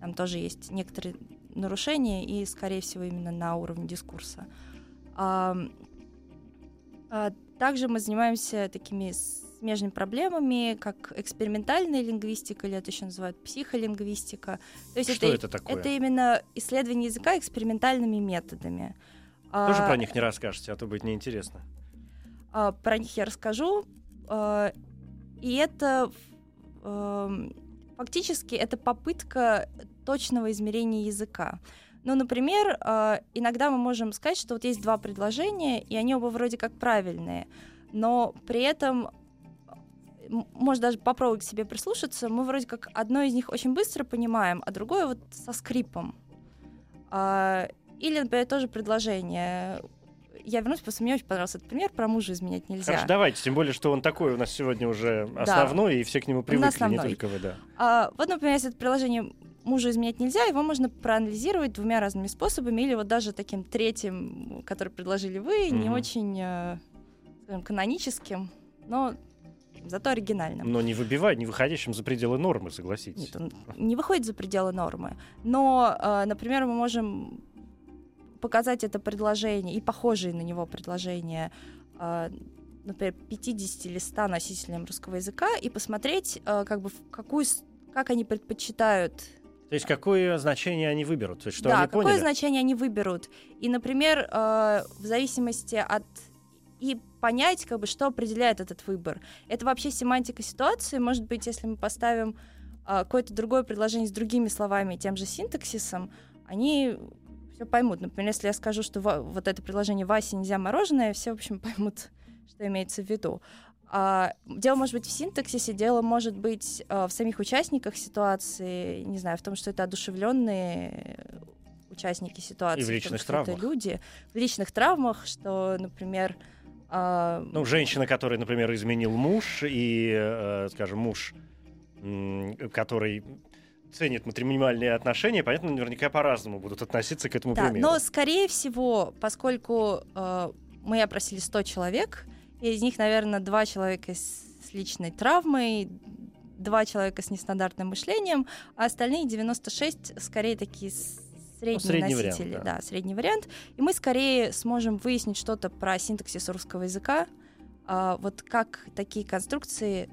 Там тоже есть некоторые нарушения и, скорее всего, именно на уровне дискурса. А, а, также мы занимаемся такими смежными проблемами, как экспериментальная лингвистика, или это еще называют психолингвистика. То есть Что это, это такое? Это именно исследование языка экспериментальными методами. Тоже а, про них не расскажете, а то будет неинтересно. А, про них я расскажу. А, и это а, фактически это попытка точного измерения языка. Ну, например, э, иногда мы можем сказать, что вот есть два предложения, и они оба вроде как правильные, но при этом может даже попробовать к себе прислушаться, мы вроде как одно из них очень быстро понимаем, а другое вот со скрипом. А, Или, например, тоже предложение. Я вернусь, просто мне очень понравился этот пример, про мужа изменять нельзя. Хорошо, давайте, тем более, что он такой у нас сегодня уже основной, и все к нему привыкли, не только вы, да. А, вот, например, если это приложение мужа изменять нельзя, его можно проанализировать двумя разными способами, или вот даже таким третьим, который предложили вы, не Мгм. очень э, скажем, каноническим, но зато оригинальным. Но не выбивая, не выходящим за пределы нормы, согласитесь. Нет, он не выходит за пределы нормы. Но, э, например, мы можем показать это предложение и похожие на него предложения, э, например, 50 или 100 носителям русского языка и посмотреть, э, как бы какую, как они предпочитают То есть какое значение они выберут? То есть что да, они какое поняли? значение они выберут. И, например, э, в зависимости от и понять, как бы, что определяет этот выбор. Это вообще семантика ситуации. Может быть, если мы поставим какое-то другое предложение с другими словами, тем же синтаксисом, они все поймут. Например, если я скажу, что вот это предложение Васе нельзя мороженое, все, в общем, поймут, что имеется в виду. А, дело может быть в синтаксисе, дело может быть э, в самих участниках ситуации, не знаю, в том, что это одушевленные участники ситуации, И в том, личных это травмах. люди в личных травмах, что, например, а, Ну, женщина, которой, например, изменил муж, и, э, скажем, муж, который ценит матримониальные отношения, понятно, наверняка по-разному будут относиться к этому да, примеру. но скорее всего, поскольку э, мы опросили 100 человек, и из них, наверное, два человека с личной травмой, два человека с нестандартным мышлением, а остальные 96 скорее такие средний вариант, носители. да. да, средний вариант. И мы скорее сможем выяснить что-то про синтаксис русского языка, а, вот как такие конструкции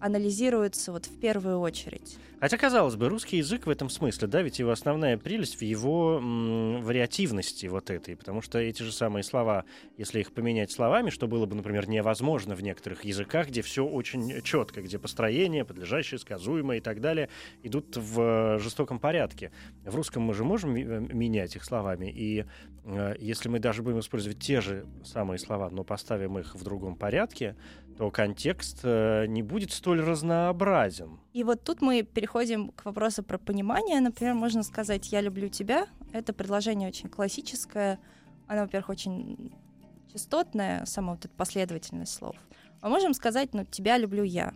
анализируются вот в первую очередь. Хотя, казалось бы, русский язык в этом смысле, да, ведь его основная прелесть в его м, вариативности вот этой, потому что эти же самые слова, если их поменять словами, что было бы, например, невозможно в некоторых языках, где все очень четко, где построение, подлежащее, сказуемое и так далее, идут в э, жестоком порядке. В русском мы же можем э, менять их словами, и э, если мы даже будем использовать те же самые слова, но поставим их в другом порядке, то контекст не будет столь разнообразен. И вот тут мы переходим к вопросу про понимание. Например, можно сказать «я люблю тебя». Это предложение очень классическое. Оно, во-первых, очень частотное, сама вот эта последовательность слов. Мы можем сказать «ну, тебя люблю я».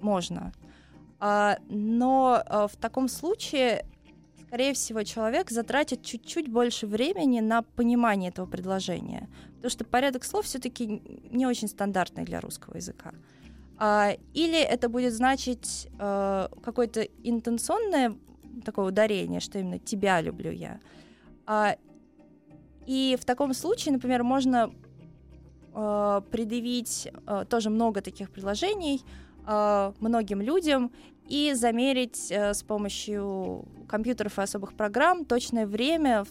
Можно. А, но а, в таком случае, скорее всего, человек затратит чуть-чуть больше времени на понимание этого предложения. Потому что порядок слов все-таки не очень стандартный для русского языка. А, или это будет значить э, какое-то интенционное такое ударение, что именно тебя люблю я. А, и в таком случае, например, можно э, предъявить э, тоже много таких предложений э, многим людям и замерить э, с помощью компьютеров и особых программ точное время,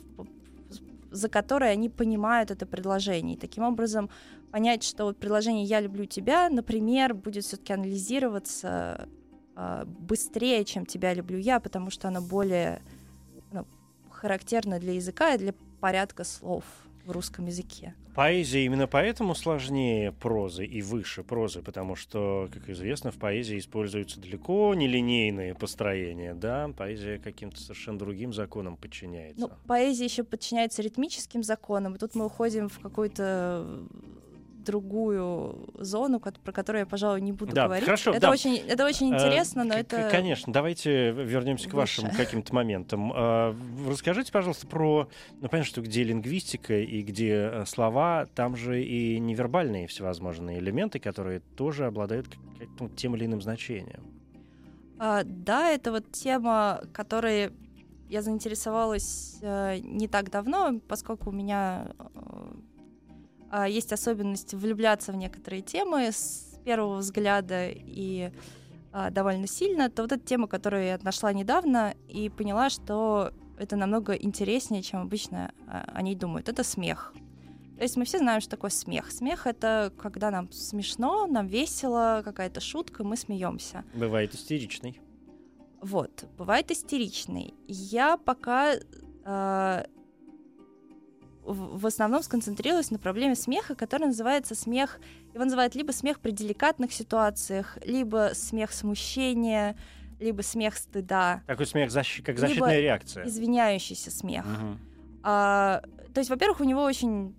за которое они понимают это предложение. И таким образом понять, что предложение «я люблю тебя», например, будет все-таки анализироваться э, быстрее, чем «тебя люблю я», потому что оно более ну, характерно для языка и для порядка слов в русском языке. Поэзия именно поэтому сложнее прозы и выше прозы, потому что, как известно, в поэзии используются далеко не линейные построения, да, поэзия каким-то совершенно другим законам подчиняется. Ну, поэзия еще подчиняется ритмическим законам, и тут мы уходим в какую-то другую зону, про которую я, пожалуй, не буду Да, говорить. хорошо, это, да. очень, это очень Э, интересно, но это... Конечно, давайте вернемся к вашим каким-то моментам. А, Расскажите, пожалуйста, про... Ну, понятно, что где лингвистика и где э, слова, там же и невербальные всевозможные элементы, которые тоже обладают как- тем или иным значением. А, да, это вот тема, которой я заинтересовалась э, не так давно, поскольку у меня э, есть особенность влюбляться в некоторые темы с первого взгляда и а, довольно сильно, то вот эта тема, которую я нашла недавно и поняла, что это намного интереснее, чем обычно а, о ней думают. Это смех. То есть мы все знаем, что такое смех. Смех это когда нам смешно, нам весело, какая-то шутка, мы смеемся. Бывает истеричный. Вот, бывает истеричный. Я пока э, в основном сконцентрировалась на проблеме смеха, который называется смех, его называют либо смех при деликатных ситуациях, либо смех смущения, либо смех стыда, Такой смех защи- как Либо защитная реакция. извиняющийся смех. Мгм. А, то есть, во-первых, у него очень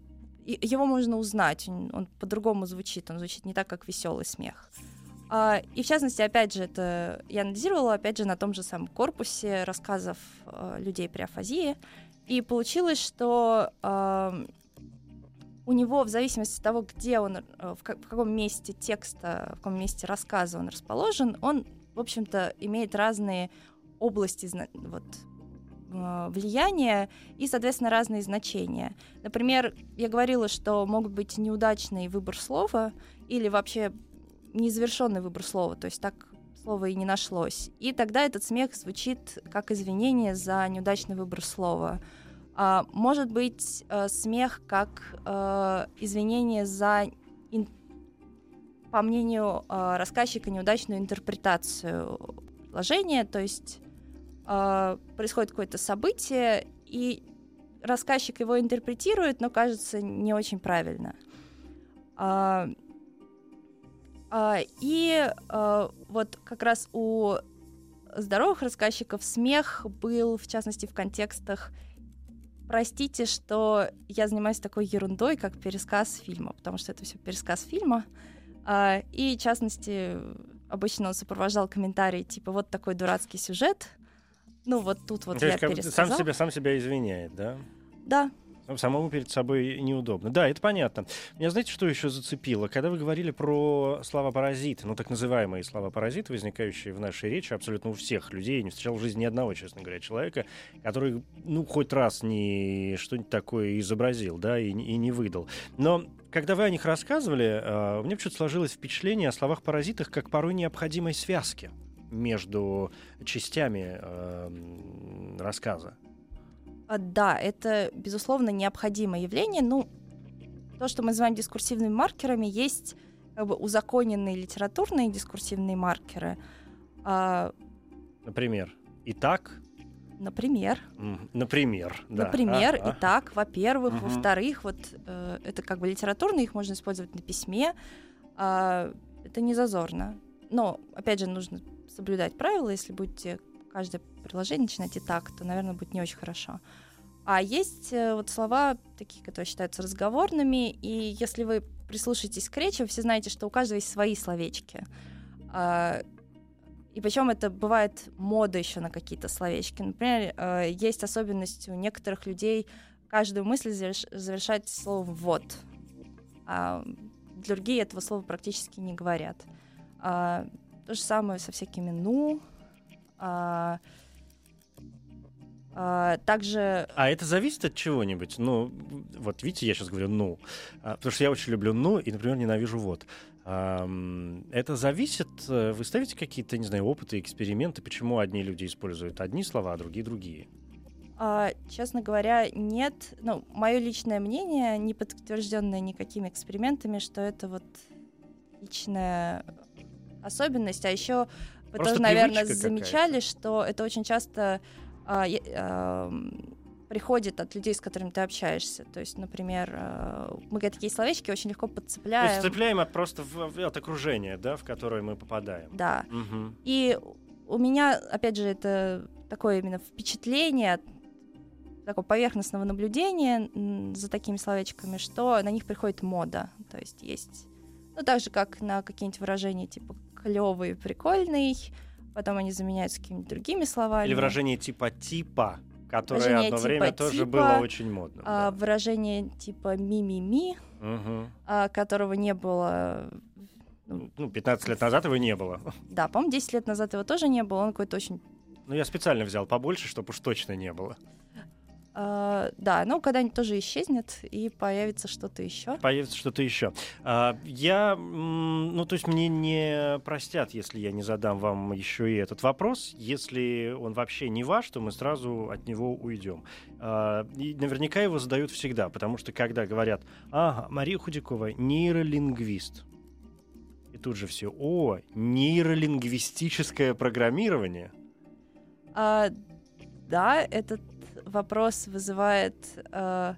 его можно узнать, он, он по-другому звучит, он звучит не так, как веселый смех. А, и в частности, опять же, это я анализировала, опять же, на том же самом корпусе рассказов э, людей при афазии, и получилось, что у него в зависимости от того, где он, э, в, в каком месте текста, в каком месте рассказа он расположен, он, в общем-то, имеет разные области вот, влияния и, соответственно, разные значения. Например, я говорила, что могут быть неудачный выбор слова или вообще незавершенный выбор слова, то есть так слова и не нашлось. И тогда этот смех звучит как извинение за неудачный выбор слова. А, может быть э, смех как э, извинение за, ин- по мнению э, рассказчика, неудачную интерпретацию предложения, то есть э, происходит какое-то событие, и рассказчик его интерпретирует, но кажется не очень правильно. А, и а, вот как раз у здоровых рассказчиков смех был, в частности, в контекстах Простите, что я занимаюсь такой ерундой, как пересказ фильма, потому что это все пересказ фильма. А, и, в частности, обычно он сопровождал комментарии типа «Вот такой дурацкий сюжет». Ну, вот тут вот То я есть пересказал. сам себя, сам себя извиняет, да? Да, Самому перед собой неудобно. Да, это понятно. Меня знаете, что еще зацепило? Когда вы говорили про слова-паразиты, ну, так называемые слова-паразиты, возникающие в нашей речи абсолютно у всех людей, я не встречал в жизни ни одного, честно говоря, человека, который, ну, хоть раз не что-нибудь такое изобразил, да, и, и не выдал. Но когда вы о них рассказывали, э, меня почему-то сложилось впечатление о словах-паразитах как порой необходимой связке между частями э, рассказа. А, Да, это, безусловно, необходимое явление. Ну, то, что мы называем дискурсивными маркерами, есть как бы узаконенные литературные дискурсивные маркеры. А, Например, итак, например, Например, да. например, Ага. итак, во-первых, Мгм. во-вторых, вот э, это как бы литературные, их можно использовать на письме. А, это не зазорно. Но, опять же, нужно соблюдать правила. Если будете каждое приложение начинать и так, то, наверное, будет не очень хорошо. А есть э, вот слова, такие, которые считаются разговорными, и если вы прислушаетесь к речи, вы все знаете, что у каждого есть свои словечки. А, и причем это бывает мода еще на какие-то словечки. Например, э, есть особенность у некоторых людей каждую мысль заверш- завершать словом «вот». А другие этого слова практически не говорят. А, то же самое со всякими «ну». А, также А это зависит от чего-нибудь? Ну, вот видите, я сейчас говорю «ну», а, потому что я очень люблю «ну» и, например, ненавижу «вот». Это зависит, э, вы ставите какие-то, не знаю, опыты, эксперименты, почему одни люди используют одни слова, а другие другие? А, честно говоря, нет. Ну, мое личное мнение, не подтвержденное никакими экспериментами, что это вот личная особенность. А еще вы Просто тоже, наверное, замечали, что это очень часто приходит от людей, с которыми ты общаешься. То есть, например, а, мы такие словечки очень легко То есть подцепляем. цепляем от просто в- от окружения, да, в которое мы попадаем. Да. Мгм. И у меня, опять же, это такое именно впечатление такого поверхностного наблюдения за такими словечками, что на них приходит мода. То есть есть, ну, так же, как на какие-нибудь выражения типа клевый, прикольный, потом они заменяются какими-то другими словами. Или выражение типа «типа», которое Выражение одно типа время тоже «типа», было очень модным. А, да. выражение типа ми-ми-ми, Мгм. а, которого не было, Ну, 15 лет назад его не было. да, по-моему, 10 лет назад его тоже не было, он какой-то очень Ну, я специально взял побольше, чтобы уж точно не было. А, да, ну когда-нибудь тоже исчезнет и появится что-то еще. Появится что-то еще. А, я, ну, то есть мне не простят, если я не задам вам еще и этот вопрос. Если он вообще не ваш, то мы сразу от него уйдем. А, и наверняка его задают всегда, потому что когда говорят, ага, Мария Худякова нейролингвист, и тут же все, о, нейролингвистическое программирование. А, да, этот вопрос вызывает э,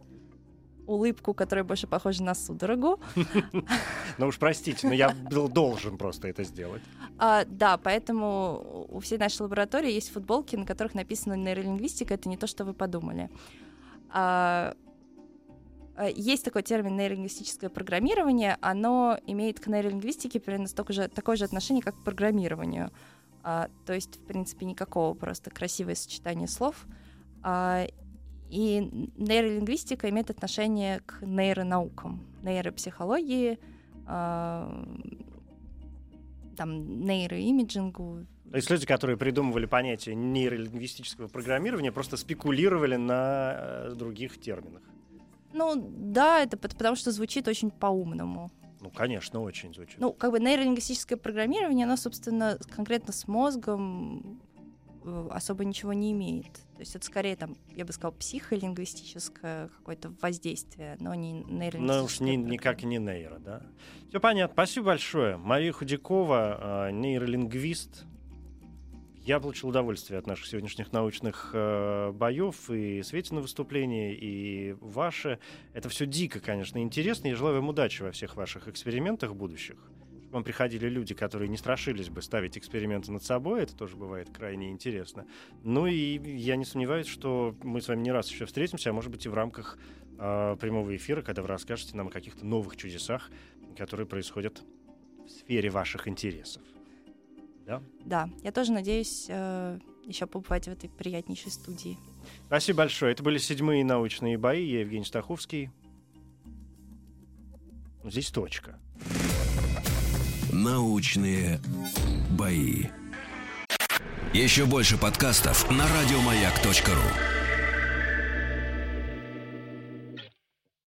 улыбку, которая больше похожа на судорогу. Ну уж простите, но я был должен просто это сделать. А, да, поэтому у всей нашей лаборатории есть футболки, на которых написано нейролингвистика. Это не то, что вы подумали. А, а есть такой термин нейролингвистическое программирование. Оно имеет к нейролингвистике примерно столько же, такое же отношение, как к программированию. То есть, в принципе, никакого просто красивое сочетание слов. А, и нейролингвистика имеет отношение к нейронаукам, нейропсихологии, э, там, нейроимиджингу. То есть люди, которые придумывали понятие нейролингвистического программирования, просто спекулировали на э, других терминах. Ну да, это потому что звучит очень по-умному. Ну, конечно, очень звучит. Ну, как бы нейролингвистическое программирование, оно, собственно, конкретно с мозгом особо ничего не имеет. То есть это скорее там, я бы сказала, психолингвистическое какое-то воздействие, но не нейролингвистическое. Ну уж не, никак не нейро, да? Все понятно. Спасибо большое. Мария Худякова, э, нейролингвист. Я получил удовольствие от наших сегодняшних научных э, боев и Светина выступления, и ваше. Это все дико, конечно, интересно. Я желаю вам удачи во всех ваших экспериментах будущих вам приходили люди, которые не страшились бы ставить эксперименты над собой, это тоже бывает крайне интересно. Ну и я не сомневаюсь, что мы с вами не раз еще встретимся, а может быть и в рамках э, прямого эфира, когда вы расскажете нам о каких-то новых чудесах, которые происходят в сфере ваших интересов. Да? Да, я тоже надеюсь э, еще побывать в этой приятнейшей студии. Спасибо большое. Это были седьмые научные бои. Я Евгений Стаховский. Здесь точка. Научные бои. Еще больше подкастов на радиомаяк.ру.